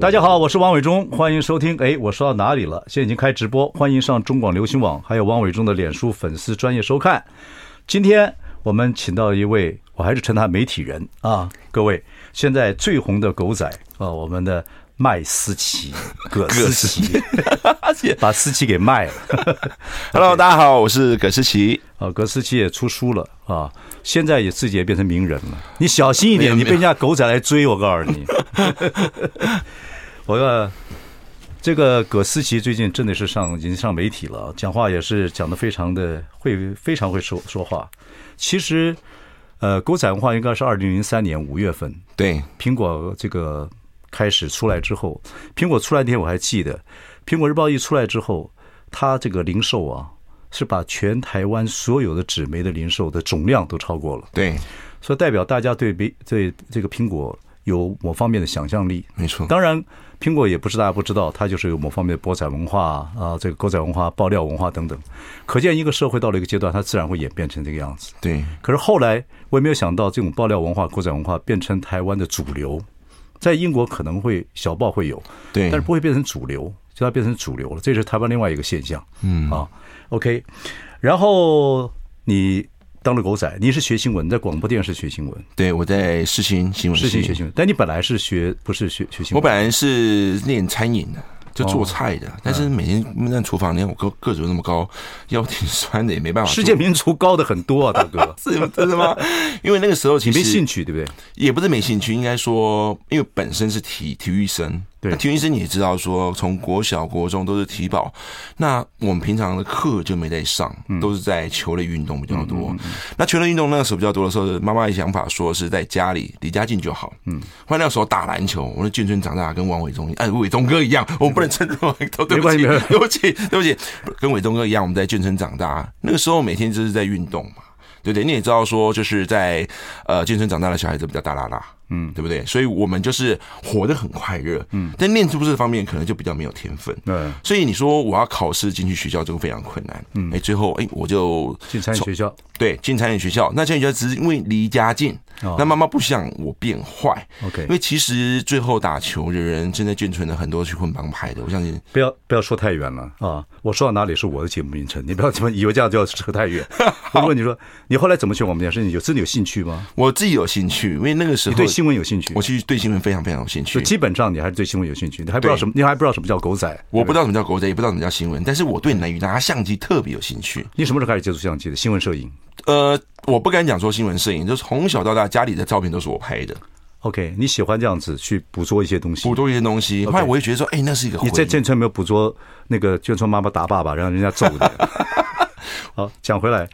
大家好，我是王伟忠，欢迎收听。哎，我说到哪里了？现在已经开直播，欢迎上中广流行网，还有王伟忠的脸书粉丝专业收看。今天我们请到一位，我还是称他媒体人啊，各位，现在最红的狗仔啊，我们的麦思琪，葛思琪，把思琪给卖了。Hello，大家好，我是葛思琪。啊，葛思琪也出书了啊，现在也自己也变成名人了。你小心一点，你被人家狗仔来追，我告诉你。我要这个葛思琪最近真的是上已经上媒体了，讲话也是讲的非常的会，非常会说说话。其实，呃，狗仔文化应该是二零零三年五月份，对，苹果这个开始出来之后，苹果出来那天我还记得，苹果日报一出来之后，它这个零售啊，是把全台湾所有的纸媒的零售的总量都超过了，对，所以代表大家对对这个苹果有某方面的想象力，没错，当然。苹果也不是大家不知道，它就是有某方面的博彩文化啊，这个狗仔文化、爆料文化等等。可见一个社会到了一个阶段，它自然会演变成这个样子。对。可是后来我也没有想到，这种爆料文化、狗仔文化变成台湾的主流，在英国可能会小报会有，对，但是不会变成主流，就它变成主流了。这是台湾另外一个现象。嗯啊，OK。然后你。当了狗仔，你是学新闻，在广播电视学新闻。对，我在世新新闻系。世新学新闻，但你本来是学，不是学学新闻。我本来是练餐饮的。就做菜的，但是每天闷在厨房，你看我个个子那么高，腰挺酸的，也没办法。世界名厨高的很多啊，大哥，是真的吗？因为那个时候其实没兴趣，对不对？也不是没兴趣，应该说，因为本身是体体育生。对，体育生你也知道，说从国小国中都是体保，那我们平常的课就没在上，都是在球类运动比较多。那球类运动那个时候比较多的时候，妈妈的想法说是在家里离家近就好。嗯，后来那个时候打篮球，我的眷村长大跟王伟忠，哎，伟忠哥一样，我们不能称作对不起，对不起，对不起，跟伟忠哥一样，我们在眷村长大，那个时候每天就是在运动嘛，对不对？你也知道说，就是在呃健身长大的小孩子比较大啦啦。嗯，对不对？所以我们就是活得很快乐。嗯，但念书这方面可能就比较没有天分。对，所以你说我要考试进去学校，这个非常困难。嗯，哎，最后哎，我就进餐饮学校。对，进餐饮学校。那餐饮学校只是因为离家近。哦。那妈妈不想我变坏。OK。因为其实最后打球的人，正在眷村的很多去混帮派的，我相信。不要不要说太远了啊！我说到哪里是我的节目名称，你不要怎么 以为这样就要扯太远。我问你说，你后来怎么去我们电视？你有真的有兴趣吗？我自己有兴趣，因为那个时候对新闻有兴趣。我去。对新闻非常非常有兴趣，就基本上你还是对新闻有兴趣，你还不知道什么，你还不知道什么叫狗仔，我不知道什么叫狗仔，也不知道什么叫新闻，但是我对拿拿相机特别有兴趣。你什么时候开始接触相机的？新闻摄影？呃，我不敢讲说新闻摄影，就是从小到大家里的照片都是我拍的。OK，你喜欢这样子去捕捉一些东西，捕捉一些东西。后来我也觉得说，哎，那是一个。你在眷村没有捕捉那个眷村妈妈打爸爸，让人家揍的。好，讲回来。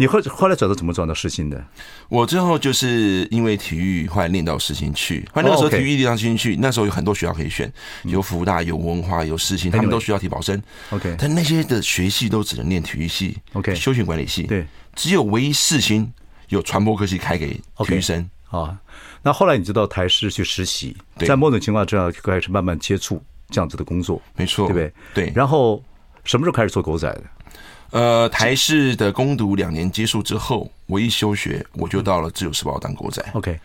你后后来转到怎么转到世新的？我最后就是因为体育，后来练到世新去。后来那个时候体育练到世新去，那时候有很多学校可以选，有福大、有文化、有世新，他们都需要体保生。OK，但那些的学系都只能练体育系。OK，休闲管理系。对，只有唯一世新有传播科系开给体育生。啊，那后来你就到台师去实习，在某种情况之下就开始慢慢接触这样子的工作，没错，对不对？对。然后什么时候开始做狗仔的？呃，台视的攻读两年结束之后，我一休学，我就到了自由时报当狗仔。OK，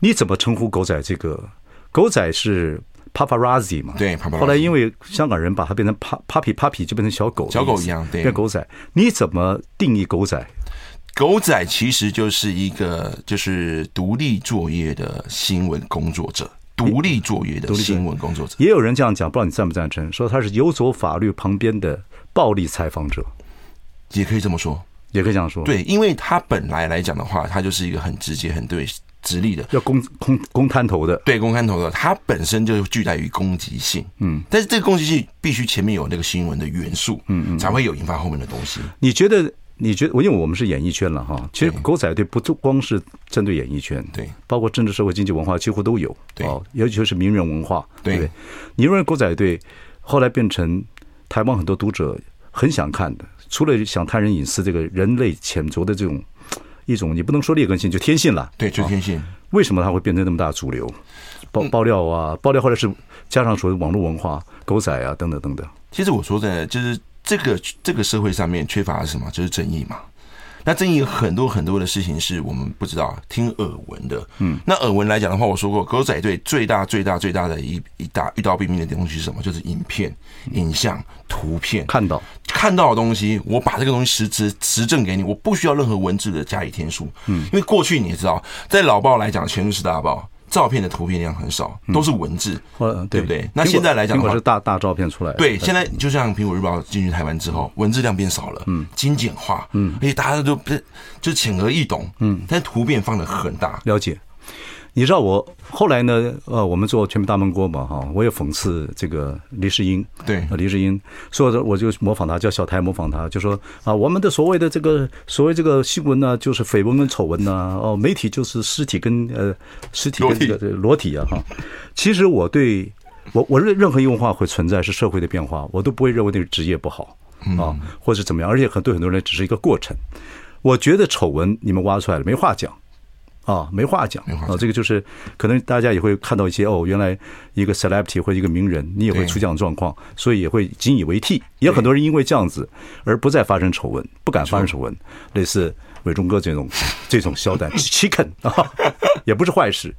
你怎么称呼狗仔？这个狗仔是 paparazzi 嘛？对，后来因为香港人把它变成 pa p a p y p a p y 就变成小狗，小狗一样，对，变狗仔。你怎么定义狗仔？狗仔其实就是一个就是独立作业的新闻工作者，独立作业的新闻工作者。也有人这样讲，不知道你赞不赞成？说他是游走法律旁边的暴力采访者。也可以这么说，也可以这样说。对，因为他本来来讲的话，他就是一个很直接、很对直立的，要公公公滩头的。对，公滩头的，他本身就具带于攻击性。嗯，但是这个攻击性必须前面有那个新闻的元素，嗯嗯，才会有引发后面的东西。你觉得你觉得，我因为我们是演艺圈了哈，其实狗仔队不就光是针对演艺圈，对，包括政治、社会、经济、文化几乎都有，对，尤其是名人文化，对，对，你认为狗仔队后来变成台湾很多读者很想看的，除了想探人隐私这个人类潜着的这种一种，你不能说劣根性，就天性了，对，就天性。为什么它会变成那么大主流？爆爆料啊，爆料后来是加上所谓网络文化、狗仔啊等等等等。其实我说的，就是这个这个社会上面缺乏的是什么？就是正义嘛。那正义有很多很多的事情是我们不知道、听耳闻的。嗯，那耳闻来讲的话，我说过，狗仔队最大最大最大的一一大遇到毙命的东西是什么？就是影片、影像、图片，看到看到的东西，我把这个东西实质实证给你，我不需要任何文字的加以添数。嗯，因为过去你也知道，在老报来讲，全是大报。照片的图片量很少，都是文字，嗯、对。不对？那现在来讲的话，是大大照片出来。对，现在就像苹果日报进去台湾之后，文字量变少了，嗯，精简化，嗯，而且大家都不是就浅而易懂，嗯，但图片放的很大，了解。你知道我后来呢？呃，我们做全民大闷锅嘛，哈，我也讽刺这个黎世英，对，黎世英，所以我就模仿他，叫小台模仿他，就说啊，我们的所谓的这个所谓这个新闻呢，就是绯闻跟丑闻呐，哦，媒体就是尸体跟呃尸体跟这个裸体啊，哈。其实我对我我认任何一文化会存在是社会的变化，我都不会认为那个职业不好啊，或者怎么样，而且很对很多人只是一个过程。我觉得丑闻你们挖出来了，没话讲。啊，没话讲啊！这个就是可能大家也会看到一些哦，原来一个 celebrity 或者一个名人，你也会出这样的状况，所以也会引以为替。也有很多人因为这样子而不再发生丑闻，不敢发生丑闻，类似伟忠哥这种 这种小胆 chicken 啊，也不是坏事。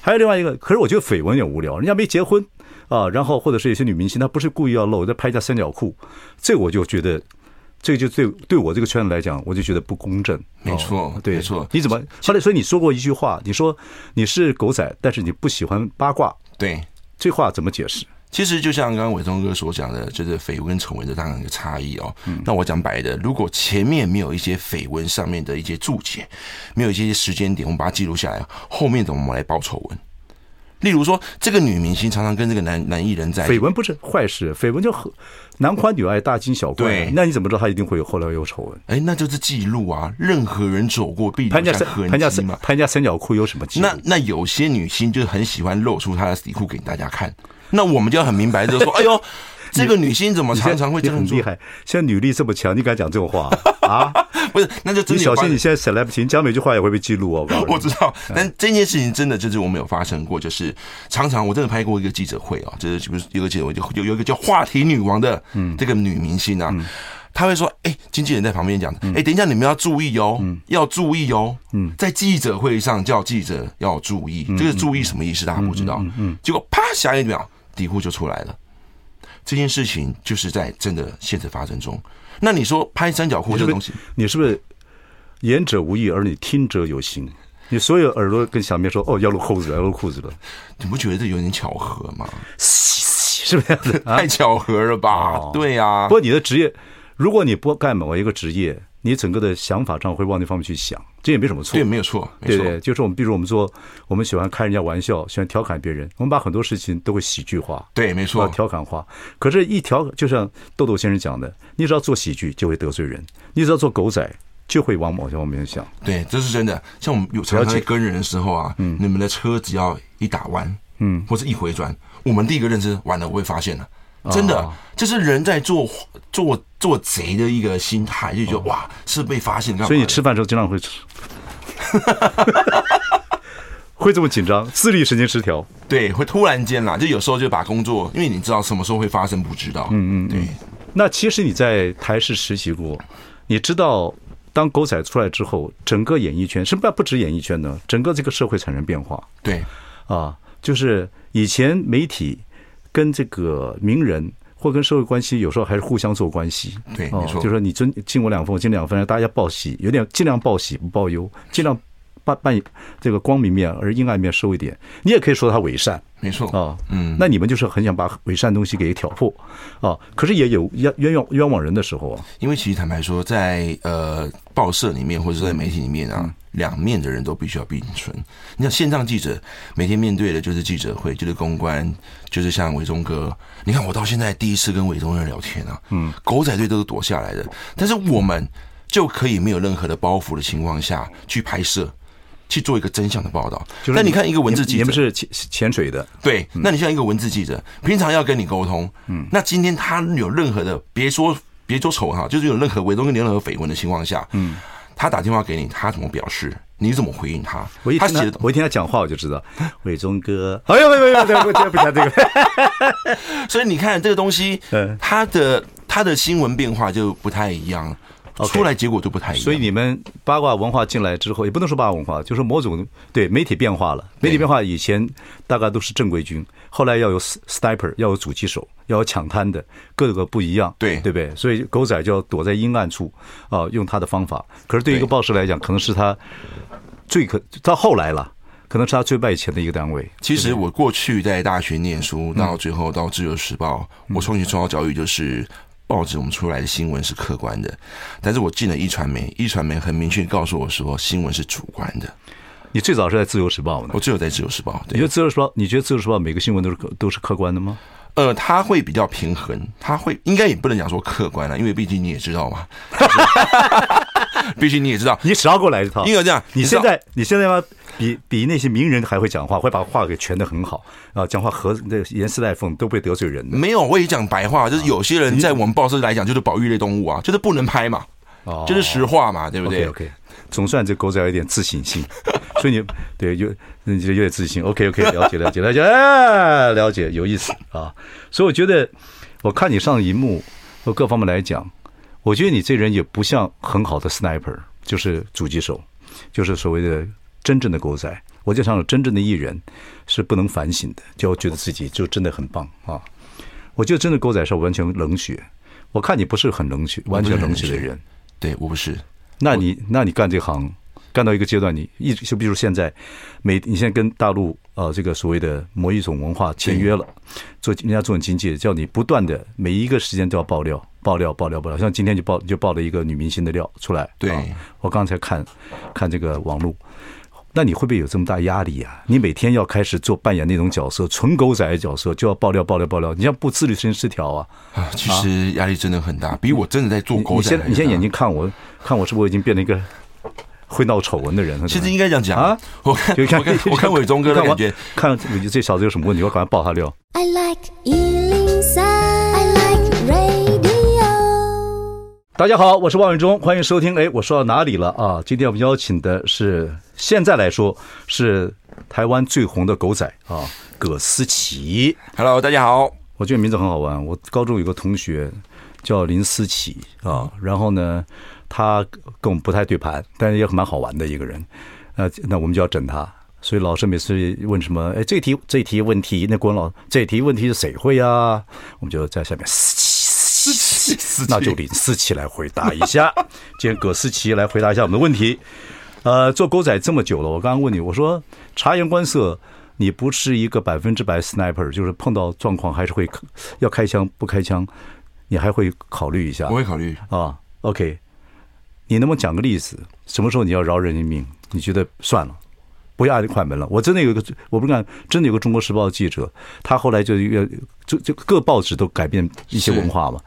还有另外一个，可是我觉得绯闻也无聊，人家没结婚啊，然后或者是有些女明星她不是故意要露，在拍一下三角裤，这我就觉得。这个就对对我这个圈子来讲，我就觉得不公正。没错，对，没错。你怎么后来？所以你说过一句话，你说你是狗仔，但是你不喜欢八卦。对，这话怎么解释？其实就像刚刚伟忠哥所讲的，就是绯闻跟丑闻的当然有差异哦。那我讲白的，如果前面没有一些绯闻上面的一些注解，没有一些时间点，我们把它记录下来，后面怎么来报丑闻？例如说，这个女明星常常跟这个男男艺人在绯闻不是坏事，绯闻就很男欢女爱，大惊小怪。对，那你怎么知道他一定会有后来有丑闻？哎，那就是记录啊，任何人走过必留下痕迹嘛。潘家三角裤有什么记录？那那有些女星就很喜欢露出她的底裤给大家看，那我们就要很明白，就是说，哎呦。这个女星怎么常常会这样做？很厉害，现在女力这么强，你敢讲这种话啊？不是，那就真的你小心，你现在 celebrity 讲每句话也会被记录哦。我 知道，但这件事情真的就是我们有发生过，就是常常我真的拍过一个记者会啊，就是不是有个记者会，就有有一个叫话题女王的这个女明星啊，她会说：“哎，经纪人在旁边讲，哎，等一下你们要注意哦，要注意哦，嗯，在记者会上叫记者要注意，这个注意什么意思？大家不知道。嗯，结果啪，下一秒底裤就出来了。”这件事情就是在真的现实发生中。那你说拍三角裤这个东西，你是不是言者无意而你听者有心？你所有耳朵跟小明说哦，要露裤子了，要露裤子了，你不觉得这有点巧合吗？是不是？太巧合了吧？对呀。不过你的职业，如果你不干某一个职业。你整个的想法上会往那方面去想，这也没什么错。对，没有错，对对，就是我们，比如我们做，我们喜欢开人家玩笑，喜欢调侃别人，我们把很多事情都会喜剧化。对，没错，调侃化。可是，一调就像豆豆先生讲的，你只要做喜剧就会得罪人，你只要做狗仔就会往某些方面想。对，这是真的。像我们有常常在跟人的时候啊，嗯，你们的车只要一打弯，嗯，或者一回转，我们第一个认知完了，我会发现了。真的，这是人在做做做贼的一个心态，就觉得哇，是被发现。所以你吃饭的时候经常会吃，会这么紧张，自律神经失调。对，会突然间啦，就有时候就把工作，因为你知道什么时候会发生，不知道。嗯嗯，对。那其实你在台视实习过，你知道当狗仔出来之后，整个演艺圈，是不是不止演艺圈呢？整个这个社会产生变化。对，啊，就是以前媒体。跟这个名人或跟社会关系，有时候还是互相做关系。对，没错。就是说你尊敬我两分，我敬两分，大家报喜，有点尽量报喜不报忧，尽量扮扮这个光明面，而阴暗面收一点。你也可以说他伪善，没错啊。嗯，那你们就是很想把伪善东西给挑破啊。可是也有冤冤枉冤枉人的时候啊。因为其实坦白说，在呃报社里面或者在媒体里面啊。两面的人都必须要并存。你像线上记者每天面对的就是记者会，就是公关，就是像伟忠哥。你看我到现在第一次跟伟忠哥聊天啊，嗯，狗仔队都是躲下来的，但是我们就可以没有任何的包袱的情况下去拍摄。去做一个真相的报道。那你看一个文字记者，你们是潜潜水的，对？那你像一个文字记者，平常要跟你沟通，嗯，那今天他有任何的，别说别说丑哈，就是有任何伪装跟任何绯闻的情况下，嗯，他打电话给你，他怎么表示？你怎么回应他？我一听他，我一听他讲话，我就知道，伟忠哥，哎呦，没有没有不讲不讲这个。所以你看这个东西，他的他的新闻变化就不太一样。Okay, 出来结果都不太一样，所以你们八卦文化进来之后，也不能说八卦文化，就是某种对媒体变化了。媒体变化以前大概都是正规军，后来要有 sniper，要有狙击手，要有抢滩的，各个不一样，对对不对？所以狗仔就要躲在阴暗处啊，用他的方法。可是对一个报社来讲，可能是他最可到后来了，可能是他最卖钱的一个单位。其实我过去在大学念书，到最后到自由时报，我从小受到教育就是。报纸我们出来的新闻是客观的，但是我进了一传媒，一传媒很明确告诉我说新闻是主观的。你最早是在自由时报吗？我只有在自由时报。你觉得自由时报？你觉得自由时报每个新闻都是都是客观的吗？呃，他会比较平衡，他会应该也不能讲说客观了，因为毕竟你也知道嘛。毕竟你也知道，你只要过来一套。因为这样，你现在你现在吗？比比那些名人还会讲话，会把话给诠的很好啊！讲话和那严丝带缝，都不会得罪人的。没有，我也讲白话，就是有些人在我们报社来讲，就是保育类动物啊，就是不能拍嘛，哦，就是实话嘛，对不对？OK，, okay 总算这狗仔有一点自省心，所以你对有你觉得有点自信。OK，OK，、okay, okay, 了解了解了解，哎，了解有意思啊！所以我觉得，我看你上荧幕和各方面来讲，我觉得你这人也不像很好的 sniper，就是狙击手，就是所谓的。真正的狗仔，我就想真正的艺人是不能反省的，就觉得自己就真的很棒啊！我觉得真的狗仔是完全冷血，我看你不是很冷血，完全冷血的人。对，我不是。那你那你干这行干到一个阶段，你一直就比如现在，每你现在跟大陆呃这个所谓的某一种文化签约了，做人家做你经纪，叫你不断的每一个时间都要爆料、爆料、爆料、爆料。像今天就爆就爆了一个女明星的料出来。对，我刚才看看这个网络。那你会不会有这么大压力啊？你每天要开始做扮演那种角色，纯狗仔的角色，就要爆料、爆料、爆料。你像不自律神经失调啊！啊，其实压力真的很大，比我真的在做狗仔。你现你现在眼睛看我，看我是不是已经变成一个会闹丑闻的人？其实应该这样讲啊！我看，我看，我看伟忠哥的感觉，看这小子有什么问题，我赶快爆他料。I like 大家好，我是王伟忠，欢迎收听。哎，我说到哪里了啊？今天我们邀请的是，现在来说是台湾最红的狗仔啊，葛思琪。Hello，大家好。我觉得名字很好玩。我高中有个同学叫林思琪啊，然后呢，他跟我们不太对盘，但是也蛮好玩的一个人。呃，那我们就要整他，所以老师每次问什么，哎，这题这题问题，那国文老师这题问题是谁会啊？我们就在下面思琪。思琪，那就林思琪来回答一下。今天葛思琪来回答一下我们的问题。呃，做狗仔这么久了，我刚刚问你，我说察言观色，你不是一个百分之百 sniper，就是碰到状况还是会要开枪不开枪，你还会考虑一下？我会考虑啊。OK，你能不能讲个例子？什么时候你要饶人一命？你觉得算了？不要按快门了。我真的有一个，我不是看，真的有个《中国时报》的记者，他后来就越就就各报纸都改变一些文化嘛。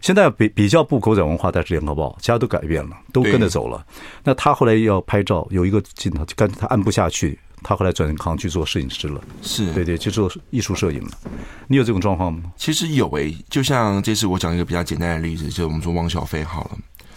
现在比比较不狗仔文化，但是《联合报》其他都改变了，都跟着走了。那他后来要拍照，有一个镜头，就干他按不下去，他后来转行去做摄影师了。是对对，去做艺术摄影了。你有这种状况吗？其实有诶、欸，就像这次我讲一个比较简单的例子，就是我们说汪小菲好了。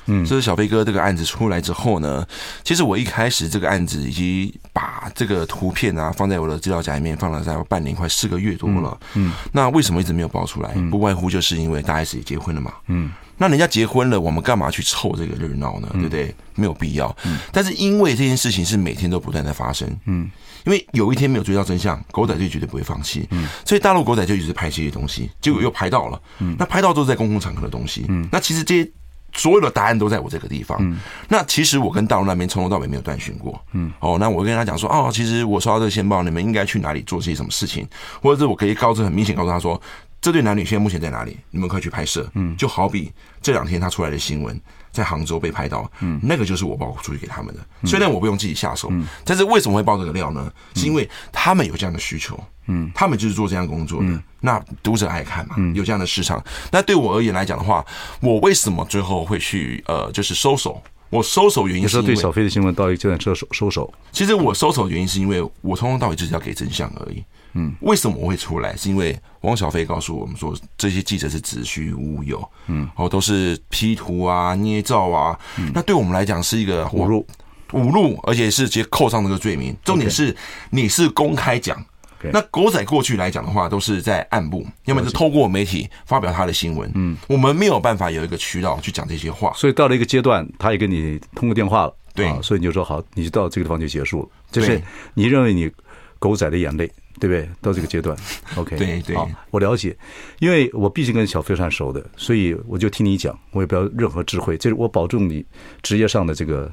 嗯，这是小飞哥这个案子出来之后呢，其实我一开始这个案子已经把这个图片啊放在我的资料夹里面放了大概半年，快四个月多了。嗯，那为什么一直没有爆出来？不外乎就是因为大 S 也结婚了嘛。嗯，那人家结婚了，我们干嘛去凑这个热闹呢？对不对？没有必要。嗯，但是因为这件事情是每天都不断在发生。嗯，因为有一天没有追到真相，狗仔就绝对不会放弃。嗯，所以大陆狗仔就一直拍这些东西，结果又拍到了。嗯，那拍到都是在公共场合的东西。嗯，那其实这些。所有的答案都在我这个地方。嗯，那其实我跟大陆那边从头到尾没有断讯过。嗯，哦，那我跟他讲说，哦，其实我收到这个线报，你们应该去哪里做些什么事情，或者是我可以告知很明显告诉他说，这对男女现在目前在哪里，你们可以去拍摄。嗯，就好比这两天他出来的新闻。在杭州被拍到，嗯，那个就是我报出去给他们的。虽然我不用自己下手，嗯，但是为什么会爆这个料呢？是因为他们有这样的需求，嗯，他们就是做这样工作的。那读者爱看嘛，有这样的市场。那对我而言来讲的话，我为什么最后会去呃，就是收手？我收手原因是因对小飞的新闻到一个阶段收收手。其实我收手原因是因为我从头到尾就是要给真相而已。嗯，为什么我会出来？是因为汪小菲告诉我们说，这些记者是子虚乌有，嗯，哦，都是 P 图啊、捏造啊。嗯，那对我们来讲是一个侮辱，侮辱，而且是直接扣上那个罪名。重点是你是公开讲。那狗仔过去来讲的话，都是在暗部，要么是透过媒体发表他的新闻。嗯，我们没有办法有一个渠道去讲这些话。所以到了一个阶段，他也跟你通过电话了。对，所以你就说好，你就到这个地方就结束了。就是你认为你狗仔的眼泪。对不对？到这个阶段，OK，对对，好，我了解，因为我毕竟跟小飞算熟的，所以我就听你讲，我也不要任何智慧，这是我保证你职业上的这个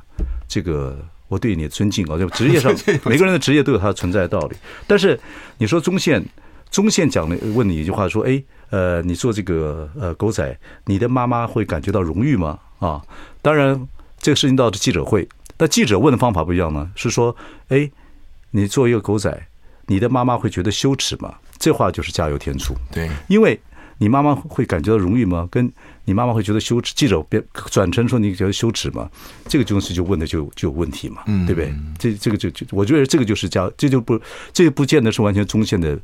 这个，我对你的尊敬啊，就职业上 每个人的职业都有它存在的道理。但是你说中线，中线讲的问你一句话说，哎，呃，你做这个呃狗仔，你的妈妈会感觉到荣誉吗？啊，当然这个事情到记者会，但记者问的方法不一样呢，是说，哎，你做一个狗仔。你的妈妈会觉得羞耻吗？这话就是加油添醋。对，因为你妈妈会感觉到荣誉吗？跟你妈妈会觉得羞耻？记者别转成说你觉得羞耻吗？这个东西就问的就就有问题嘛，对不对？这这个就就我觉得这个就是加，这就不这就不见得是完全中线的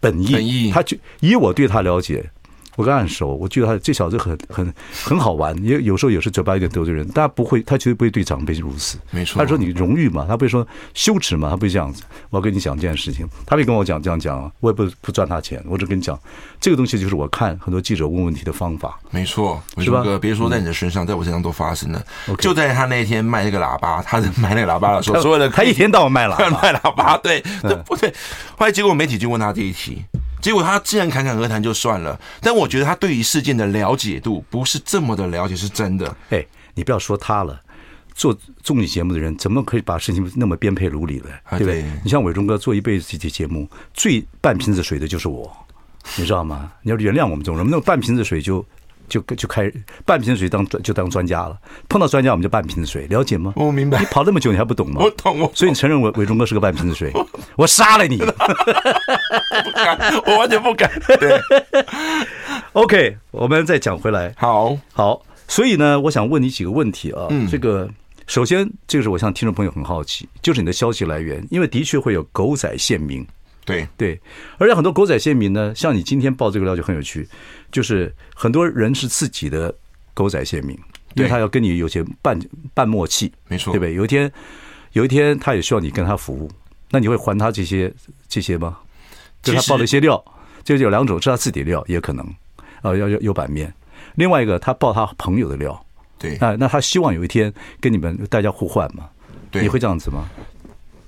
本意。本意，他就以我对他了解。我跟他很熟，我觉得他这小子很很很好玩，也有时候也是嘴巴有点得罪人，但他不会，他绝对不会对长辈如此。没错，他说你荣誉嘛，他不会说羞耻嘛，他不会这样子。我要跟你讲这件事情，他会跟我讲这样讲，我也不不赚他钱，我只跟你讲这个东西就是我看很多记者问问题的方法。没错，是吧？别说在你的身上，在我身上都发生了。就在他那天卖那个喇叭，他卖那个喇叭的时候，所有的他一天到晚卖喇叭，卖喇叭，对，对不对？后来结果媒体就问他这一题。结果他既然侃侃而谈就算了，但我觉得他对于事件的了解度不是这么的了解，是真的。哎，你不要说他了，做综艺节目的人怎么可以把事情那么编配如理呢？对不对？你像伟忠哥做一辈子这期节目，最半瓶子水的就是我，你知道吗？你要原谅我们这种人，那么半瓶子水就。就就开半瓶水当专就当专家了，碰到专家我们就半瓶子水，了解吗？我明白。你跑那么久你还不懂吗？我懂，我懂。所以你承认伟伟忠哥是个半瓶子水，我杀了你！不敢，我完全不敢。对。OK，我们再讲回来。好，好。所以呢，我想问你几个问题啊。嗯。这个首先，这个是我向听众朋友很好奇，就是你的消息来源，因为的确会有狗仔线民。对对，而且很多狗仔线民呢，像你今天报这个料就很有趣，就是很多人是自己的狗仔线民，因为他要跟你有些半半默契，没错，对不对？有一天，有一天他也需要你跟他服务，那你会还他这些这些吗？就他报了一些料，就有两种，是他自己的料，也可能啊，要要有版面。另外一个，他报他朋友的料，对，那那他希望有一天跟你们大家互换嘛？对，你会这样子吗？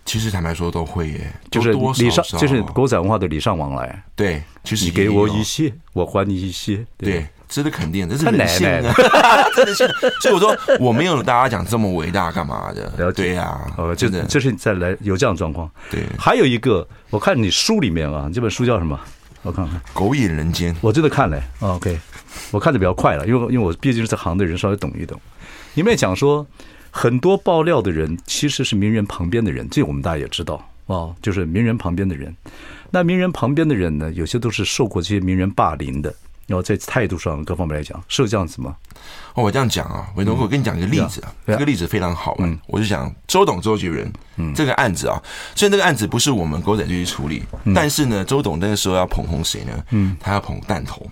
其实坦白说都会耶，就是礼尚，就是狗仔文化的礼尚往来。对，其实你给我一些，我还你一些。对，值得肯定，这是人性的，真的是。所以我说我没有大家讲这么伟大干嘛的？对呀，呃，真的，这是再来有这样状况。对，还有一个，我看你书里面啊，这本书叫什么？我看看，《狗引人间》。我真的看了，OK，我看的比较快了，因为因为我毕竟是这行的人，稍微懂一懂。里面讲说。很多爆料的人其实是名人旁边的人，这我们大家也知道啊，就是名人旁边的人。那名人旁边的人呢，有些都是受过这些名人霸凌的，然后在态度上各方面来讲，是这样子吗？哦，我这样讲啊，伟东，我跟你讲一个例子啊，这个例子非常好。嗯，我就讲周董周杰伦，嗯，这个案子啊，虽然这个案子不是我们狗仔队去处理，但是呢，周董那个时候要捧红谁呢？嗯，他要捧弹头。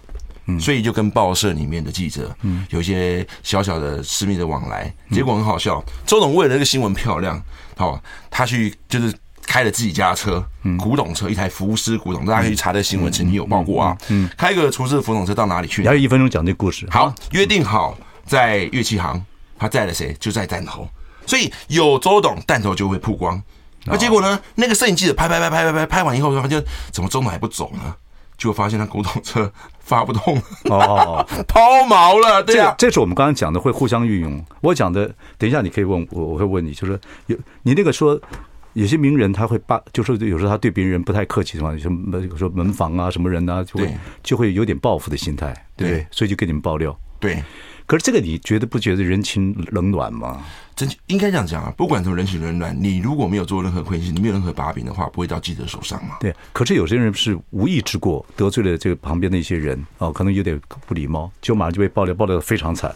所以就跟报社里面的记者，嗯，有一些小小的私密的往来，结果很好笑。周董为了这个新闻漂亮，好，他去就是开了自己家的车，古董车，一台福斯古董，大家可以查这新闻，曾经有报过啊。嗯，开个厨师的古董车到哪里去？还有一分钟讲这故事。好，约定好在乐器行，他载了谁？就在弹头。所以有周董，弹头就会曝光。那结果呢？那个摄影记者拍拍拍拍拍拍拍完以后，他就怎么周董还不走呢？就发现他古董车发不动哦，抛锚了。对啊，这是我们刚刚讲的会互相运用。我讲的，等一下你可以问我，我会问你，就是有你那个说有些名人他会把，就是有时候他对别人不太客气的话，什么门房啊什么人啊，就会就会有点报复的心态，对，对，所以就给你们爆料。对，可是这个你觉得不觉得人情冷暖吗？真应该这样讲啊，不管从人情冷暖，你如果没有做任何亏心，你没有任何把柄的话，不会到记者手上嘛。对，可是有些人是无意之过，得罪了这个旁边的一些人哦，可能有点不礼貌，就马上就被爆料，爆料的非常惨。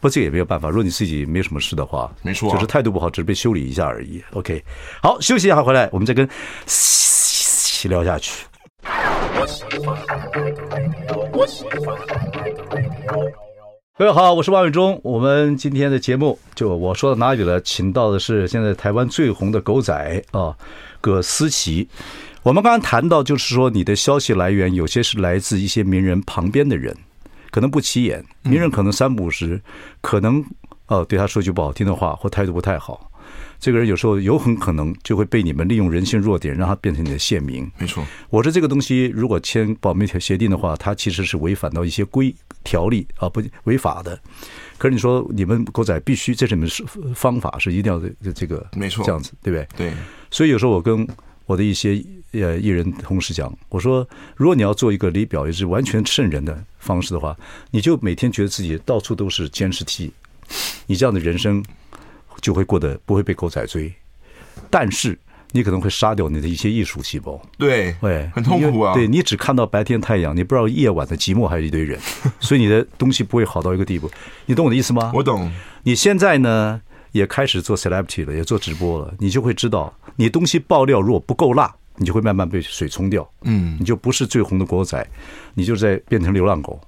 不，这也没有办法。如果你自己没什么事的话，没错、啊，就是态度不好，只是被修理一下而已。OK，好，休息一下，回来我们再跟聊下去。各位好，我是王伟忠。我们今天的节目就我说到哪里了？请到的是现在台湾最红的狗仔啊，葛思琪。我们刚刚谈到，就是说你的消息来源有些是来自一些名人旁边的人，可能不起眼，名人可能三不五时，可能哦对他说句不好听的话或态度不太好。这个人有时候有很可能就会被你们利用人性弱点，让他变成你的县民。没错，我说这个东西如果签保密条协定的话，它其实是违反到一些规条例啊，不违法的。可是你说你们狗仔必须，这是你们是方法是一定要这这个没错这样子，对不对？对。所以有时候我跟我的一些呃艺人同事讲，我说如果你要做一个里表也是完全圣人的方式的话，你就每天觉得自己到处都是监视器，你这样的人生。就会过得不会被狗仔追，但是你可能会杀掉你的一些艺术细胞。对，对，很痛苦啊。对，你只看到白天太阳，你不知道夜晚的寂寞还有一堆人，所以你的东西不会好到一个地步。你懂我的意思吗？我懂。你现在呢也开始做 celebrity 了，也做直播了，你就会知道，你东西爆料如果不够辣，你就会慢慢被水冲掉。嗯，你就不是最红的狗仔，你就在变成流浪狗，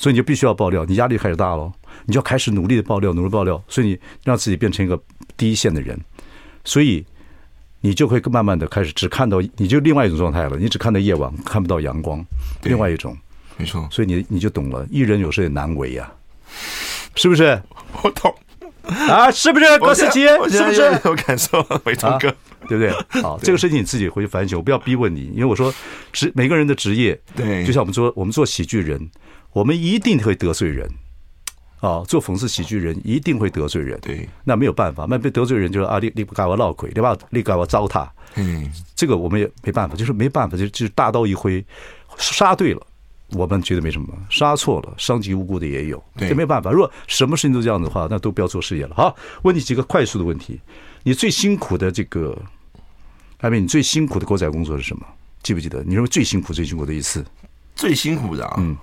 所以你就必须要爆料，你压力开始大了。你就要开始努力的爆料，努力爆料，所以你让自己变成一个第一线的人，所以你就会慢慢的开始只看到，你就另外一种状态了，你只看到夜晚，看不到阳光，另外一种，没错，所以你你就懂了，艺人有时候也难为呀，是不是？我懂啊，是不是？郭思琪，是不是？有感受，伟忠哥，对不对？好，这个事情你自己回去反省，我不要逼问你，因为我说职每个人的职业，对，就像我们做我们做喜剧人，我们一定会得罪人。啊，做讽刺喜剧人一定会得罪人，对，那没有办法，那被得罪人就是啊，你你不该我闹鬼，对吧你该我糟蹋，嗯，这个我们也没办法，就是没办法，就就是大刀一挥，杀对了，我们觉得没什么；杀错了，伤及无辜的也有，这没办法。如果什么事情都这样的话，那都不要做事业了。好，问你几个快速的问题：你最辛苦的这个，艾米，你最辛苦的狗仔工作是什么？记不记得？你认为最辛苦、最辛苦的一次？最辛苦的啊，嗯。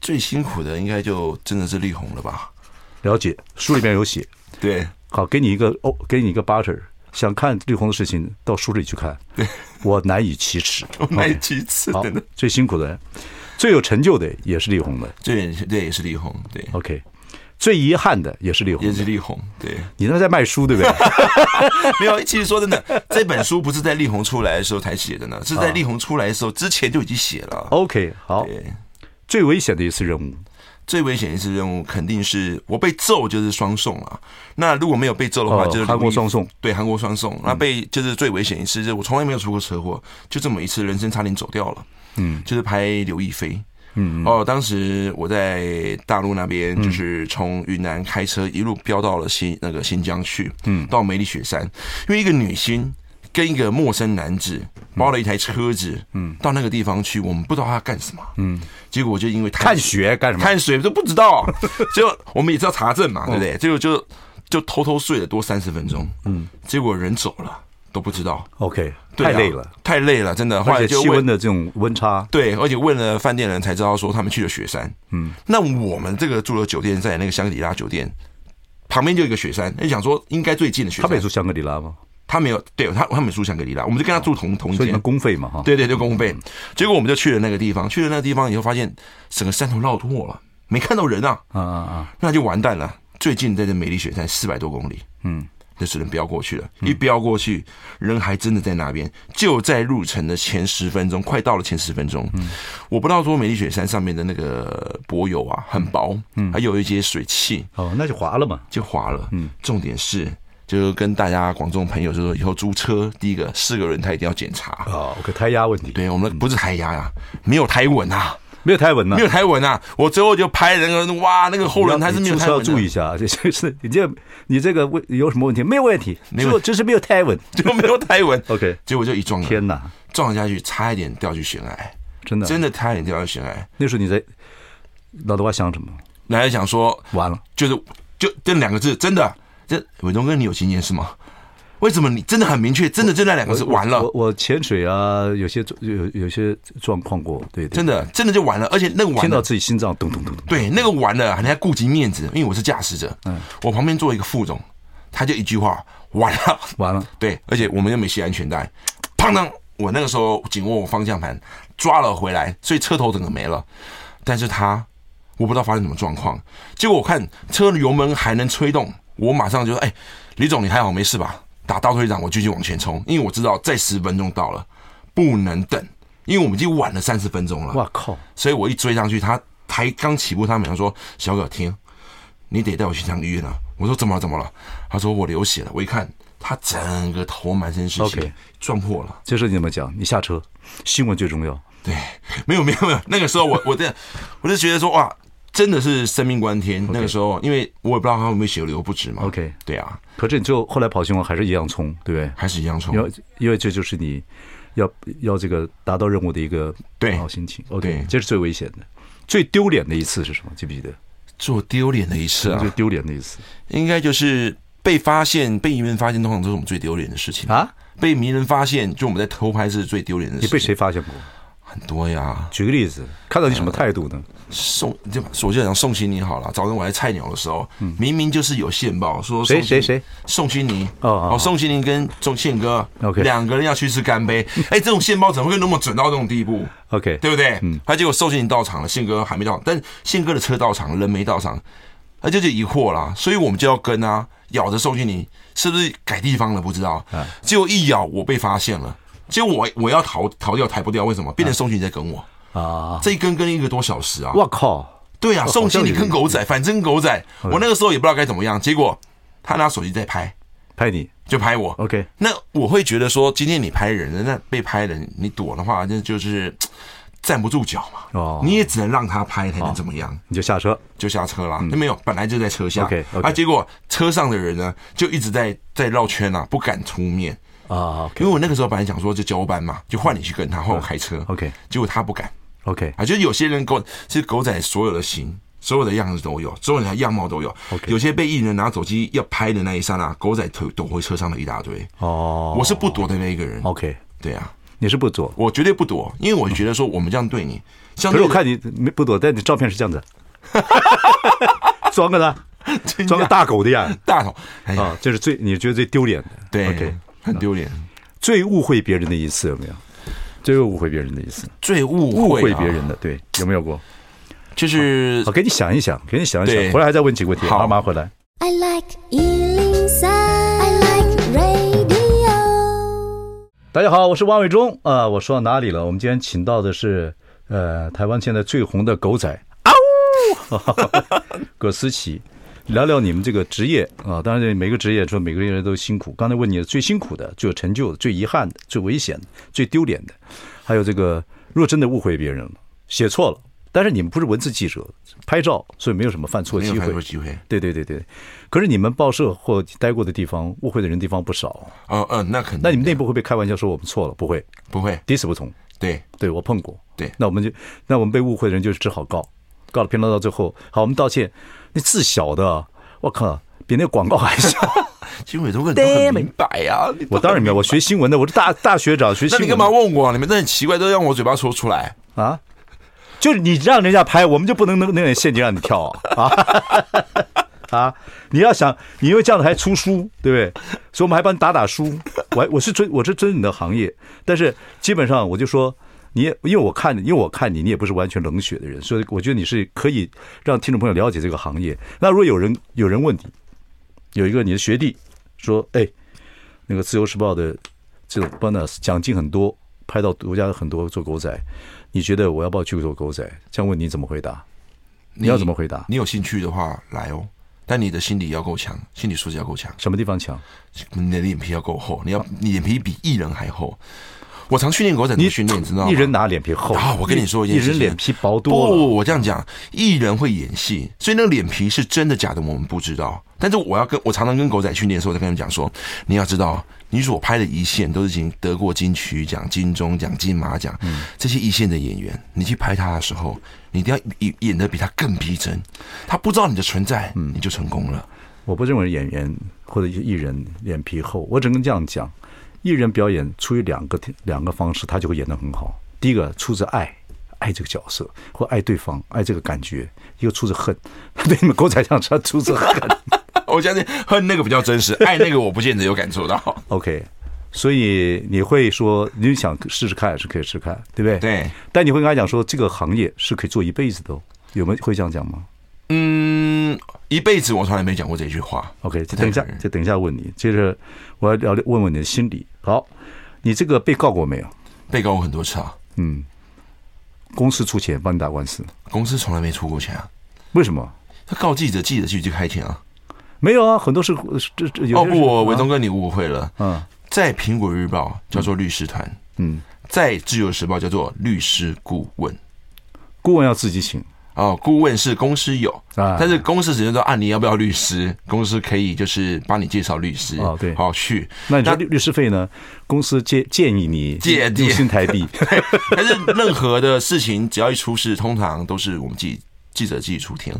最辛苦的应该就真的是力宏了吧？了解，书里面有写。对，好，给你一个哦，给你一个 butter，想看力宏的事情，到书里去看。对，我难以启齿，我难以启齿。好，最辛苦的，最有成就的也是力宏的。最对也是力宏，对。OK，最遗憾的也是力宏，也是力宏。对，你那在卖书对不对？没有，其实说真的，这本书不是在力宏出来的时候才写的呢，是在力宏出来的时候之前就已经写了。OK，好。最危险的一次任务，最危险的一次任务肯定是我被揍，就是双送啊。那如果没有被揍的话，就是韩国双送。对，韩国双送。那被就是最危险一次，就是我从来没有出过车祸，就这么一次，人生差点走掉了。嗯，就是拍刘亦菲。嗯哦，当时我在大陆那边，就是从云南开车一路飙到了新那个新疆去，嗯，到梅里雪山，因为一个女星。跟一个陌生男子包了一台车子，嗯，到那个地方去，我们不知道他干什么，嗯，结果就因为看雪干什么？看雪都不知道，结果我们也知道查证嘛，对不对？结果就就偷偷睡了多三十分钟，嗯，结果人走了都不知道。OK，太累了，太累了，真的。后来就气温的这种温差，对，而且问了饭店人才知道说他们去了雪山，嗯，那我们这个住的酒店在那个香格里拉酒店旁边就有一个雪山，你想说应该最近的雪山，他们也住香格里拉吗？他没有，对他，他没住香格里拉，我们就跟他住同同一间。公费嘛，哈。对对，就公费。结果我们就去了那个地方，去了那个地方以后，发现整个山头绕脱了，没看到人啊。啊啊啊！那就完蛋了。最近在这美丽雪山四百多公里，嗯，就只能飙过去了。一飙过去，人还真的在那边，就在入城的前十分钟，快到了前十分钟。嗯，我不知道说美丽雪山上面的那个柏油啊很薄，嗯，还有一些水汽。哦，那就滑了嘛，就滑了。嗯，重点是。就跟大家广众朋友就说，以后租车第一个四个轮胎一定要检查啊，OK，胎压问题。对我们不是胎压呀，没有胎稳啊，没有胎稳啊，没有胎稳啊。我最后就拍人个哇，那个后轮胎是没有胎稳。要注意一下，这是你这你这个问有什么问题？没有问题，就就是没有胎稳，就没有胎稳。OK，结果就一撞，天哪，撞下去差一点掉去悬崖，真的真的差一点掉去悬崖。那时候你在脑袋瓜想什么？脑袋想说完了，就是就这两个字，真的。这伟忠哥，你有经验是吗？为什么你真的很明确？真的就那两个字完了。我我潜水啊，有些有有些状况过，对，真的真的就完了。而且那个完了，听到自己心脏咚咚咚咚。对，那个完了，你还顾及面子，因为我是驾驶者。嗯，我旁边坐一个副总，他就一句话，完了，完了。对，而且我们又没系安全带，砰当，我那个时候紧握我方向盘，抓了回来，所以车头整个没了。但是他，我不知道发生什么状况，结果我看车的油门还能吹动，我马上就说：“哎，李总，你还好没事吧？”打倒退掌，我继续往前冲，因为我知道再十分钟到了，不能等，因为我们已经晚了三十分钟了。哇靠！所以我一追上去，他才刚起步，他马上说：“小葛，停，你得带我去趟医院了。”我说：“怎么了？怎么了？”他说：“我流血了。”我一看，他整个头满身是血，撞破了。这时候你怎么讲？你下车，新闻最重要。对，没有没有没有，那个时候我我这我就觉得说哇。真的是生命关天。那个时候，因为我也不知道他会不会血流不止嘛。OK，对啊。可是你最后后来跑新闻还是一样冲，对不对？还是一样冲。因为因为这就是你要要这个达到任务的一个对好心情。OK，这是最危险的、最丢脸的一次是什么？记不记得？做丢脸的一次啊！最丢脸的一次，应该就是被发现、被名人发现，通常都是我们最丢脸的事情啊！被名人发现，就我们在偷拍是最丢脸的事情。你被谁发现过？很多呀，举个例子，看到你什么态度呢？宋就我就讲宋欣妮好了。早上我在菜鸟的时候，明明就是有线报说谁谁谁宋欣妮哦哦，宋欣妮跟钟宪哥两个人要去吃干杯。哎，这种线报怎么会那么准到这种地步？OK，对不对？嗯，他结果宋欣妮到场了，宪哥还没到，但宪哥的车到场，人没到场，他就就疑惑啦。所以我们就要跟啊，咬着宋欣妮是不是改地方了？不知道，结果一咬，我被发现了。结果我我要逃逃掉，逃不掉，为什么？变成宋欣在跟我啊！这一跟跟一个多小时啊！我靠！对啊，宋欣你跟狗仔，反正狗仔，我那个时候也不知道该怎么样。结果他拿手机在拍，拍你就拍我。OK，那我会觉得说，今天你拍人，那被拍人你躲的话，那就是站不住脚嘛。哦，你也只能让他拍，才能怎么样？你就下车，就下车了。那没有，本来就在车下。OK，啊，结果车上的人呢，就一直在在绕圈啊，不敢出面。啊，因为我那个时候本来想说就交班嘛，就换你去跟他，换我开车。OK，结果他不敢。OK，啊，就是有些人狗，其实狗仔所有的型、所有的样子都有，所有的样貌都有。OK，有些被艺人拿手机要拍的那一刹那，狗仔躲躲回车上的一大堆。哦，我是不躲的那一个人。OK，对啊，你是不躲，我绝对不躲，因为我觉得说我们这样对你，可是我看你没不躲，但你照片是这样子，装个啥？装个大狗的样，大头。啊，这是最你觉得最丢脸的。对，OK。很丢脸，最误会别人的一次有没有？最误会别人的一次，最误误会别人的，对，有没有过？就是我给你想一想，给你想一想，回来还再问几个问题。好，马上回来。I like 103, I like radio。大家好，我是王伟忠啊。我说到哪里了？我们今天请到的是呃，台湾现在最红的狗仔，啊呜，葛思齐。聊聊你们这个职业啊，当然每个职业说每个人都辛苦。刚才问你的最辛苦的、最有成就的、最遗憾的、最危险的、最丢脸的，还有这个，如果真的误会别人了，写错了，但是你们不是文字记者，拍照，所以没有什么犯错机会。犯错机会。对对对对。可是你们报社或待过的地方，误会的人地方不少。哦嗯、呃，那肯定。那你们内部会不会开玩笑说我们错了？不会，不会，彼此不从。对对，我碰过。对，那我们就那我们被误会的人就只好告，告了，偏到到最后，好，我们道歉。那字小的。我靠，比那个广告还小！新闻都很都很明白呀、啊。我当然明白，我学新闻的，我是大大学长，学新闻。那你干嘛问我？你们都很奇怪，都让我嘴巴说出来啊？就是你让人家拍，我们就不能那那点现金让你跳啊？啊？你要想，你因为这样子还出书，对不对？所以我们还帮你打打书。我我是尊我是尊你的行业，但是基本上我就说。你也因为我看你，因为我看你，你也不是完全冷血的人，所以我觉得你是可以让听众朋友了解这个行业。那如果有人有人问你，有一个你的学弟说：“哎，那个自由时报的这种 bonus 奖金很多，拍到独家很多做狗仔，你觉得我要不要去做狗仔？”这样问你怎么回答？你要怎么回答？你有兴趣的话来哦，但你的心理要够强，心理素质要够强。什么地方强？你的脸皮要够厚，你要你脸皮比艺人还厚。我常训练狗仔，你训练你知道吗？艺人哪脸皮厚啊？我跟你说艺人脸皮薄多了。不，我这样讲，艺人会演戏，所以那个脸皮是真的假的，我们不知道。但是我要跟我常常跟狗仔训练的时候，我在跟他们讲说，你要知道，你所拍的一线都是已经得过金曲奖、金钟奖、金马奖，嗯，这些一线的演员，你去拍他的时候，你一定要演演得比他更逼真。他不知道你的存在，嗯，你就成功了。我不认为演员或者艺人脸皮厚，我只能这样讲，艺人表演出于两个两个方式，他就会演得很好。第一个出自爱，爱这个角色或爱对方，爱这个感觉；一个出自恨，对你们狗仔这样说，出自恨。我相信恨那个比较真实，爱那个我不见得有感受到。OK，所以你会说你想试试看是可以试试看，对不对？对。但你会跟他讲说这个行业是可以做一辈子的，有没有会这样讲吗？嗯，一辈子我从来没讲过这句话。OK，就等一下，就等一下问你。接着我要聊问问你的心理。好，你这个被告过没有？被告过很多次啊。嗯。公司出钱帮你打官司？公司从来没出过钱啊。为什么？他告记者，记者去就开庭啊。没有啊，很多是这这有。哦不，伟东哥，你误会了。嗯，在苹果日报叫做律师团，嗯，在自由时报叫做律师顾问。顾问要自己请。哦，顾问是公司有，但是公司只是说啊，你要不要律师？公司可以就是帮你介绍律师。哦，对，好去。那你说律律师费呢？公司建建议你借用新台币。但是任何的事情只要一出事，通常都是我们自己。记者自己出庭，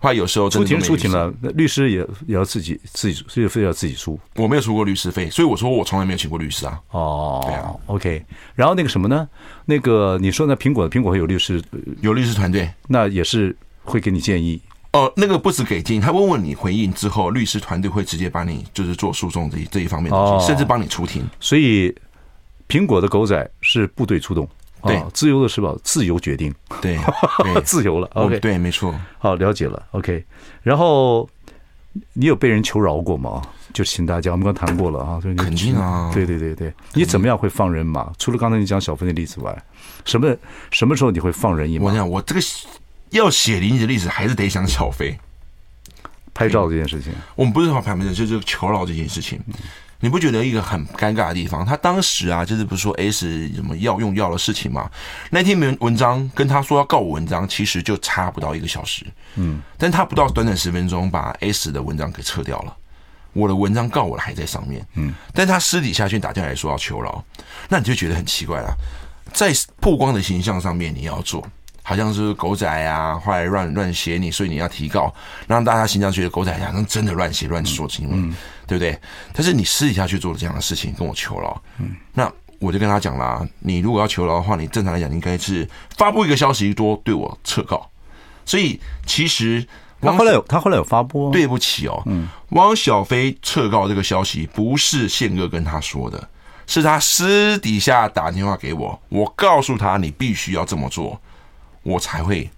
后来有时候出庭出庭了，律师也也要自己自己，所以费要自己出。我没有出过律师费，所以我说我从来没有请过律师啊。哦，对啊，OK。然后那个什么呢？那个你说那苹果的苹果会有律师，有律师团队，那也是会给你建议。哦，那个不止给建议，他问问你回应之后，律师团队会直接帮你就是做诉讼这一这一方面的东西，甚至帮你出庭。所以苹果的狗仔是部队出动。对，自由的时报，自由决定，对，自由了。OK，对，没错。好，了解了。OK，然后你有被人求饶过吗？就请大家，我们刚谈过了啊。肯定啊。对对对对，你怎么样会放人马？除了刚才你讲小飞的例子外，什么什么时候你会放人一马？我讲，我这个要写林的例子，还是得想小飞拍照这件事情。我们不是说拍门，就是求饶这件事情。你不觉得一个很尴尬的地方？他当时啊，就是不是说 S 什么药用药的事情嘛？那篇文文章跟他说要告我文章，其实就差不到一个小时。嗯，但他不到短短十分钟把 S 的文章给撤掉了，我的文章告我的还在上面。嗯，但他私底下却打电话来说要求饶，那你就觉得很奇怪了。在曝光的形象上面，你要做。好像是狗仔啊，后来乱乱写你，所以你要提告，让大家形象觉得狗仔好像真的乱写乱说新闻，嗯、对不对？但是你私底下去做了这样的事情，跟我求饶，嗯，那我就跟他讲啦，你如果要求饶的话，你正常来讲应该是发布一个消息多对我撤告。所以其实他后来有他后来有发布，对不起哦，嗯，汪小菲撤告这个消息不是宪哥跟他说的，是他私底下打电话给我，我告诉他你必须要这么做。我才会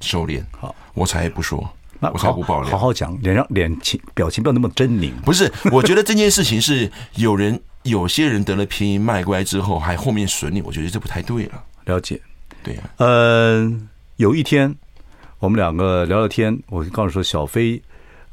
收敛，好，我才不说，那我才不爆料。好好讲，脸上脸情表情不要那么狰狞。不是，我觉得这件事情是有人有些人得了便宜卖乖之后，还后面损你，我觉得这不太对了。了解，对呀、啊。嗯，有一天我们两个聊聊天，我就告诉说小飞，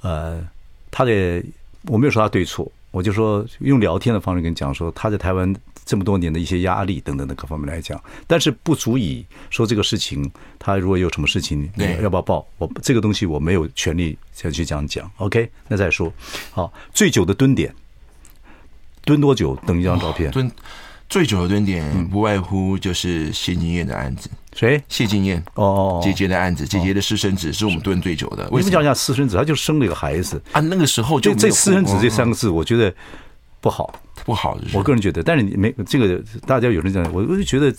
呃，他的我没有说他对错，我就说用聊天的方式跟你讲说他在台湾。这么多年的一些压力等等的各方面来讲，但是不足以说这个事情，他如果有什么事情，你要不要报？我这个东西我没有权利再去这样讲。OK，那再说。好，最久的蹲点，蹲多久？等一张照片。蹲最久的蹲点，不外乎就是谢金燕的案子。谁？谢金燕。哦哦，姐姐的案子，姐姐的私生子是我们蹲最久的。为什么叫人家私生子？他就生了一个孩子啊。那个时候就这私生子这三个字，我觉得不好。不好，我个人觉得，但是你没这个，大家有人讲，我我就觉得，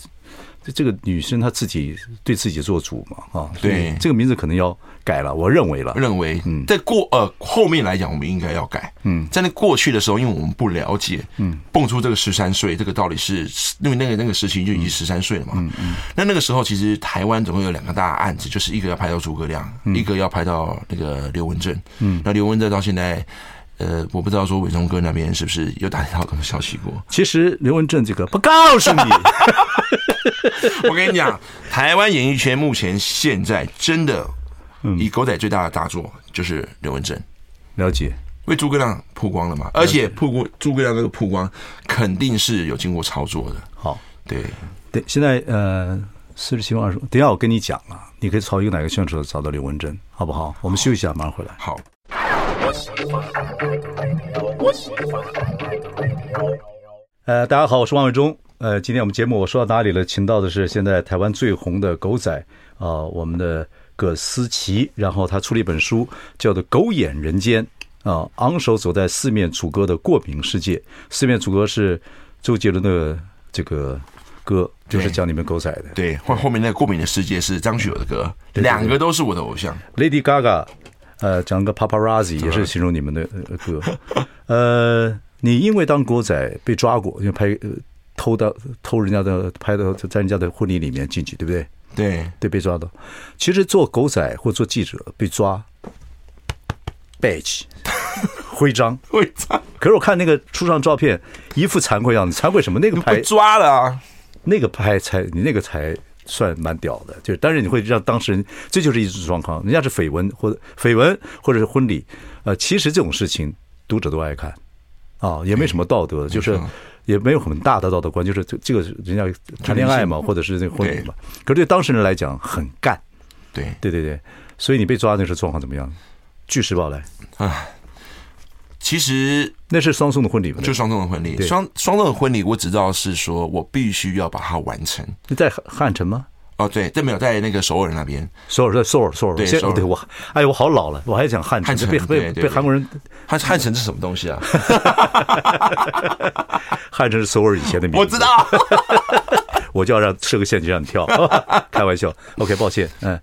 这个女生她自己对自己做主嘛，啊，对，这个名字可能要改了，我认为了，认为，嗯，在过呃后面来讲，我们应该要改，嗯，在那过去的时候，因为我们不了解，嗯，蹦出这个十三岁，这个到底是因为那个那个时期就已经十三岁了嘛，嗯嗯，那那个时候其实台湾总共有两个大案子，就是一个要拍到诸葛亮，一个要拍到那个刘文正，嗯，那刘文正到现在。呃，我不知道说伟忠哥那边是不是有打听到什么消息过？其实刘文正这个不告诉你，我跟你讲，台湾演艺圈目前现在真的，以狗仔最大的大作就是刘文正。了解，为诸葛亮曝光了嘛？而且曝光诸葛亮那个曝光肯定是有经过操作的。好，对对，现在呃四十七万二十，等一下我跟你讲啊，你可以朝一个哪个宣传找到刘文正，好不好？我们休息一下，马上回来。好。呃，大家好，我是王伟忠。呃，今天我们节目我说到哪里了？请到的是现在台湾最红的狗仔啊、呃，我们的葛思琪。然后他出了一本书，叫做《狗眼人间》啊，昂首走在四面楚歌的过敏世界。四面楚歌是周杰伦的这个歌，就是讲你们狗仔的。对，后后面那个过敏的世界是张学友的歌，两个都是我的偶像。Lady Gaga，呃，讲个 Paparazzi 也是形容你们的歌。呃，你因为当狗仔被抓过，因为拍偷到偷人家的拍到在人家的婚礼里面进去，对不对？对对，被抓到。其实做狗仔或做记者被抓，badge 徽章徽章。可是我看那个出上照片，一副惭愧样子，惭愧什么？那个拍抓了啊，那个拍才你那个才算蛮屌的。就是当然你会让当事人，这就是一种状况。人家是绯闻或者绯闻或者是婚礼，呃，其实这种事情读者都爱看啊，也没什么道德，就是。也没有很大的道德观，就是这这个人家谈恋爱嘛，或者是那个婚礼嘛。可是对当事人来讲很干，对对对对。所以你被抓那时候状况怎么样？据实报来啊，其实那是双宋的婚礼，就双宋的婚礼。双双宋的婚礼，我只知道是说我必须要把它完成。你在汉城吗？哦，对，这没有在那个首尔那边。首尔在首尔，首尔。对，对我，哎呦，我好老了，我还讲汉城，汉城被被被韩国人。汉汉城是什么东西啊？汉城是首尔以前的名字。我知道。我就要让设个陷阱让你跳，开玩笑。OK，抱歉，嗯。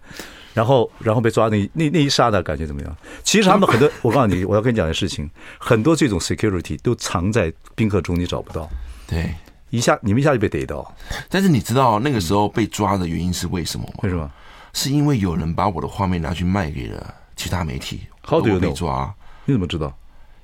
然后，然后被抓那那那一刹那感觉怎么样？其实他们很多，我告诉你，我要跟你讲的事情，很多这种 security 都藏在宾客中，你找不到。对。一下你们一下就被逮到，但是你知道那个时候被抓的原因是为什么吗？为什么？是因为有人把我的画面拿去卖给了其他媒体。How do you know？被抓？你怎么知道？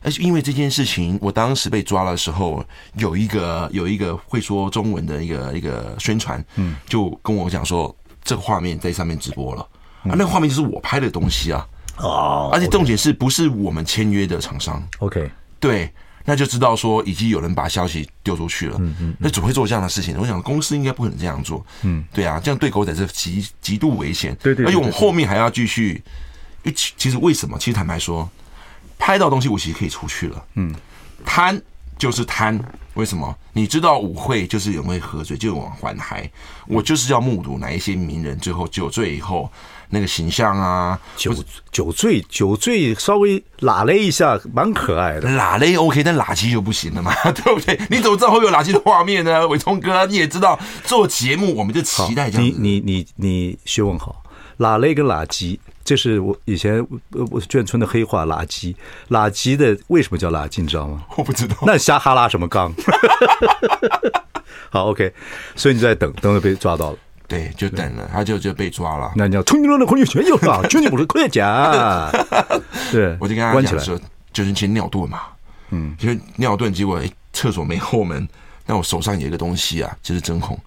而且因为这件事情，我当时被抓的时候，有一个有一个会说中文的一个一个宣传，嗯，就跟我讲说这个画面在上面直播了，啊，那个画面就是我拍的东西啊，哦，而且重点是不是我们签约的厂商？OK，对。那就知道说已经有人把消息丢出去了，嗯嗯，那总会做这样的事情。我想公司应该不可能这样做，嗯，对啊，这样对狗仔是极极度危险，对对。而且我们后面还要继续，因为其其实为什么？其实坦白说，拍到东西我其实可以出去了，嗯，贪就是贪，为什么？你知道舞会就是有人会喝醉，就往还嗨，我就是要目睹哪一些名人最后酒醉以后。那个形象啊，酒酒醉酒醉稍微拉了一下，蛮可爱的。拉勒 OK，但喇机就不行了嘛，对不对？你怎么知道会有喇机的画面呢？伟聪哥，你也知道做节目，我们就期待这样。你你你你学问好，拉勒跟喇机，这是我以前我眷村的黑话。喇机喇机的为什么叫喇机？你知道吗？我不知道。那瞎哈拉什么杠？好 OK，所以你在等，等着被抓到了。对，就等了，他就就被抓了。那你要冲进了，空气全有了，兄弟不是快讲。对，我就跟他讲说，就是先尿遁嘛。嗯，就是尿遁，结果哎，厕所没后门，那我手上有一个东西啊，就是针孔，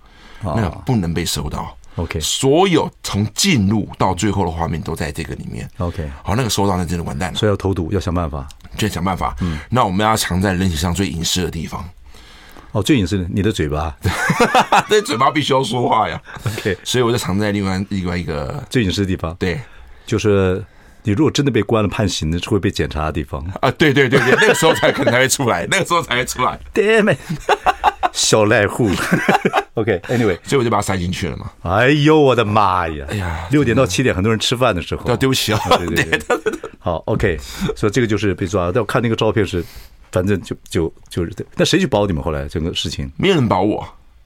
那个不能被收到。OK，所有从进入到最后的画面都在这个里面。OK，好，那个收到那真的完蛋了。所以要投毒，要想办法，就想办法。嗯，那我们要藏在人体上最隐私的地方。哦，最隐私的，你的嘴巴，对，嘴巴必须要说话呀。OK，所以我就藏在另外另外一个最隐私的地方。对，就是你如果真的被关了判刑的，会被检查的地方啊。对对对对，那个时候才可能才会出来，那个时候才会出来。Damn it，小赖户。OK，Anyway，所以我就把它塞进去了嘛。哎呦，我的妈呀！哎呀，六点到七点，很多人吃饭的时候。对，对不起啊。对对对。好，OK，所以这个就是被抓了。但我看那个照片是。反正就就就是，那谁去保你们？后来整个事情没有人保我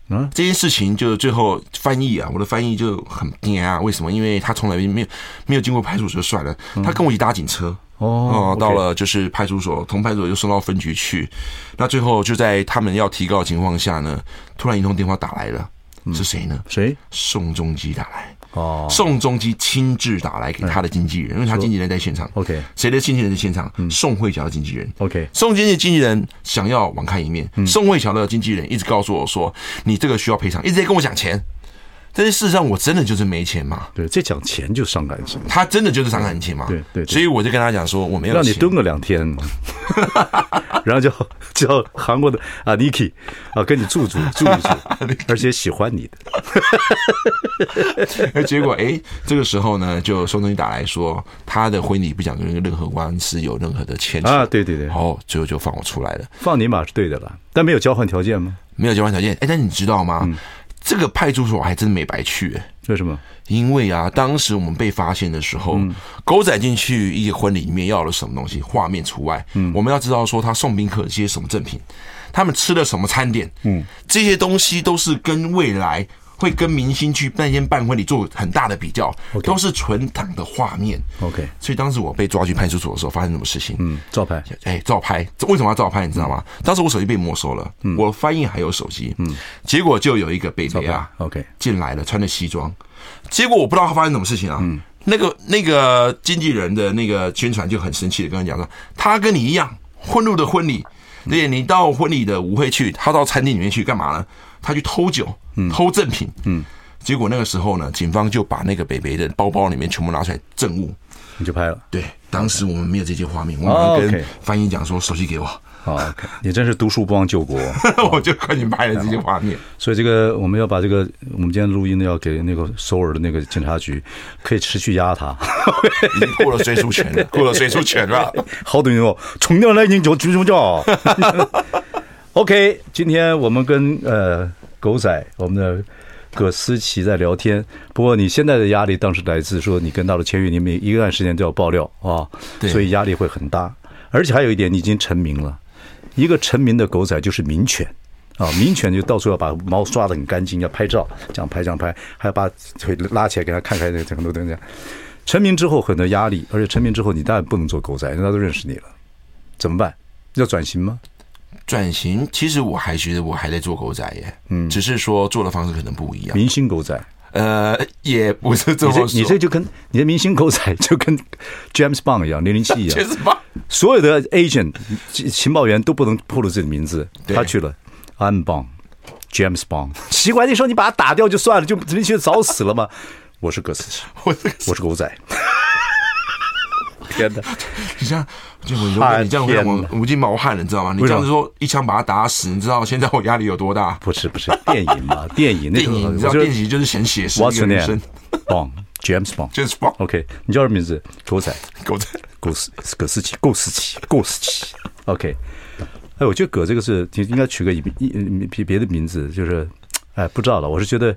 嗯！这件事情就最后翻译啊，我的翻译就很惊啊！为什么？因为他从来没有没有经过派出所就算了，他跟我一起搭警车哦，到了就是派出所，从派出所又送到分局去。那最后就在他们要提告的情况下呢，突然一通电话打来了，是谁呢？谁？宋仲基打来。哦，宋仲基亲自打来给他的经纪人，因为他经纪人在现场。OK，谁的经纪人在现场？宋慧乔的经纪人。OK，宋经纪经纪人想要网开一面，宋慧乔的经纪人一直告诉我说：“你这个需要赔偿，一直在跟我讲钱。”但是事实上，我真的就是没钱嘛。对，这讲钱就伤感情。他真的就是伤感情嘛。对对，所以我就跟他讲说：“我没有钱。”让你蹲个两天嘛。然后就叫韩国的啊，Niki 啊，跟你住住 住一住，而且喜欢你的。结果哎，这个时候呢，就宋仲基打来说，他的婚礼不想跟任何官司有任何的牵扯啊。对对对，好，最后就放我出来了。放你马是对的了，但没有交换条件吗？没有交换条件。哎，但你知道吗？这个派出所还真没白去。为什么？因为啊，当时我们被发现的时候，嗯、狗仔进去一些婚礼里面要了什么东西，画面除外。嗯，我们要知道说他送宾客些什么赠品，他们吃了什么餐点。嗯，这些东西都是跟未来。会跟明星去那天办婚礼做很大的比较都是存档的画面。OK，所以当时我被抓去派出所的时候，发生什么事情？嗯，照拍。哎，照拍，为什么要照拍？你知道吗？嗯、当时我手机被没收了，嗯、我翻译还有手机，嗯，结果就有一个北北啊，OK，进来了，穿着西装，结果我不知道他发生什么事情啊。嗯，那个那个经纪人的那个宣传就很生气的跟他讲说，他跟你一样混入的婚礼，对，你到婚礼的舞会去，他到餐厅里面去干嘛呢？他去偷酒，偷赠品，嗯，结果那个时候呢，警方就把那个北北的包包里面全部拿出来证物，你就拍了。对，当时我们没有这些画面，我马上跟翻译讲说手机给我。好你真是读书不忘救国，我就赶紧拍了这些画面。所以这个我们要把这个，我们今天录音要给那个首尔的那个警察局，可以持续压他，已经过了追诉权了，过了追诉权了。好等于哦，从那来已经就追诉叫。OK，今天我们跟呃狗仔，我们的葛思琪在聊天。不过你现在的压力，当时来自说你跟到了签约，你每一段时间都要爆料啊，所以压力会很大。而且还有一点，你已经成名了。一个成名的狗仔就是名犬啊，名犬就到处要把毛刷的很干净，要拍照，这样拍这样拍，还要把腿拉起来给他看看那个很多东西。成名之后很多压力，而且成名之后你当然不能做狗仔，人家都认识你了，怎么办？要转型吗？转型，其实我还觉得我还在做狗仔耶，嗯，只是说做的方式可能不一样。明星狗仔，呃，也不是这么说。你这就跟你的明星狗仔 就跟 James Bond 一样，零零七一样。James Bond，所有的 agent 情报员都不能透露自己的名字。他去了，I'm Bond，James Bond。奇怪，那时候你把他打掉就算了，就零零七早死了嘛？我是歌词，我是我是狗仔。天哪！你这样，就你这样会让我无尽冒汗了，你知道吗？你这样子说一枪把他打死，你知道现在我压力有多大？不是不是，电影嘛，电影那个，你知道电影就是显写实一个女生。Bond，James Bond，James Bond。OK，你叫什么名字？狗仔，狗仔，狗斯葛思琪，狗思琪，狗思琪。OK，哎，我觉得葛这个是应该取个一一别别的名字，就是哎，不知道了。我是觉得。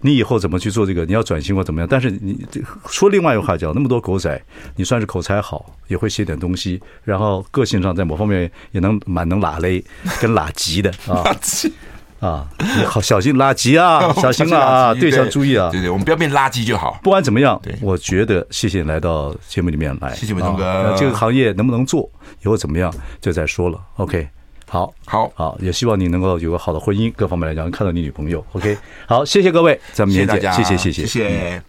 你以后怎么去做这个？你要转型或怎么样？但是你说另外一个话讲，那么多狗仔，你算是口才好，也会写点东西，然后个性上在某方面也能蛮能拉勒，跟拉吉的啊啊，你好小心垃圾 啊，小心啊，对象注意啊，对对，我们不要变垃圾就好。不管怎么样，我觉得谢谢你来到节目里面来，谢谢文忠哥。这个行业能不能做，以后怎么样就再说了。OK。好，好，好，也希望你能够有个好的婚姻，各方面来讲，看到你女朋友，OK。好，谢谢各位，咱们明天见，谢谢，谢谢，谢谢。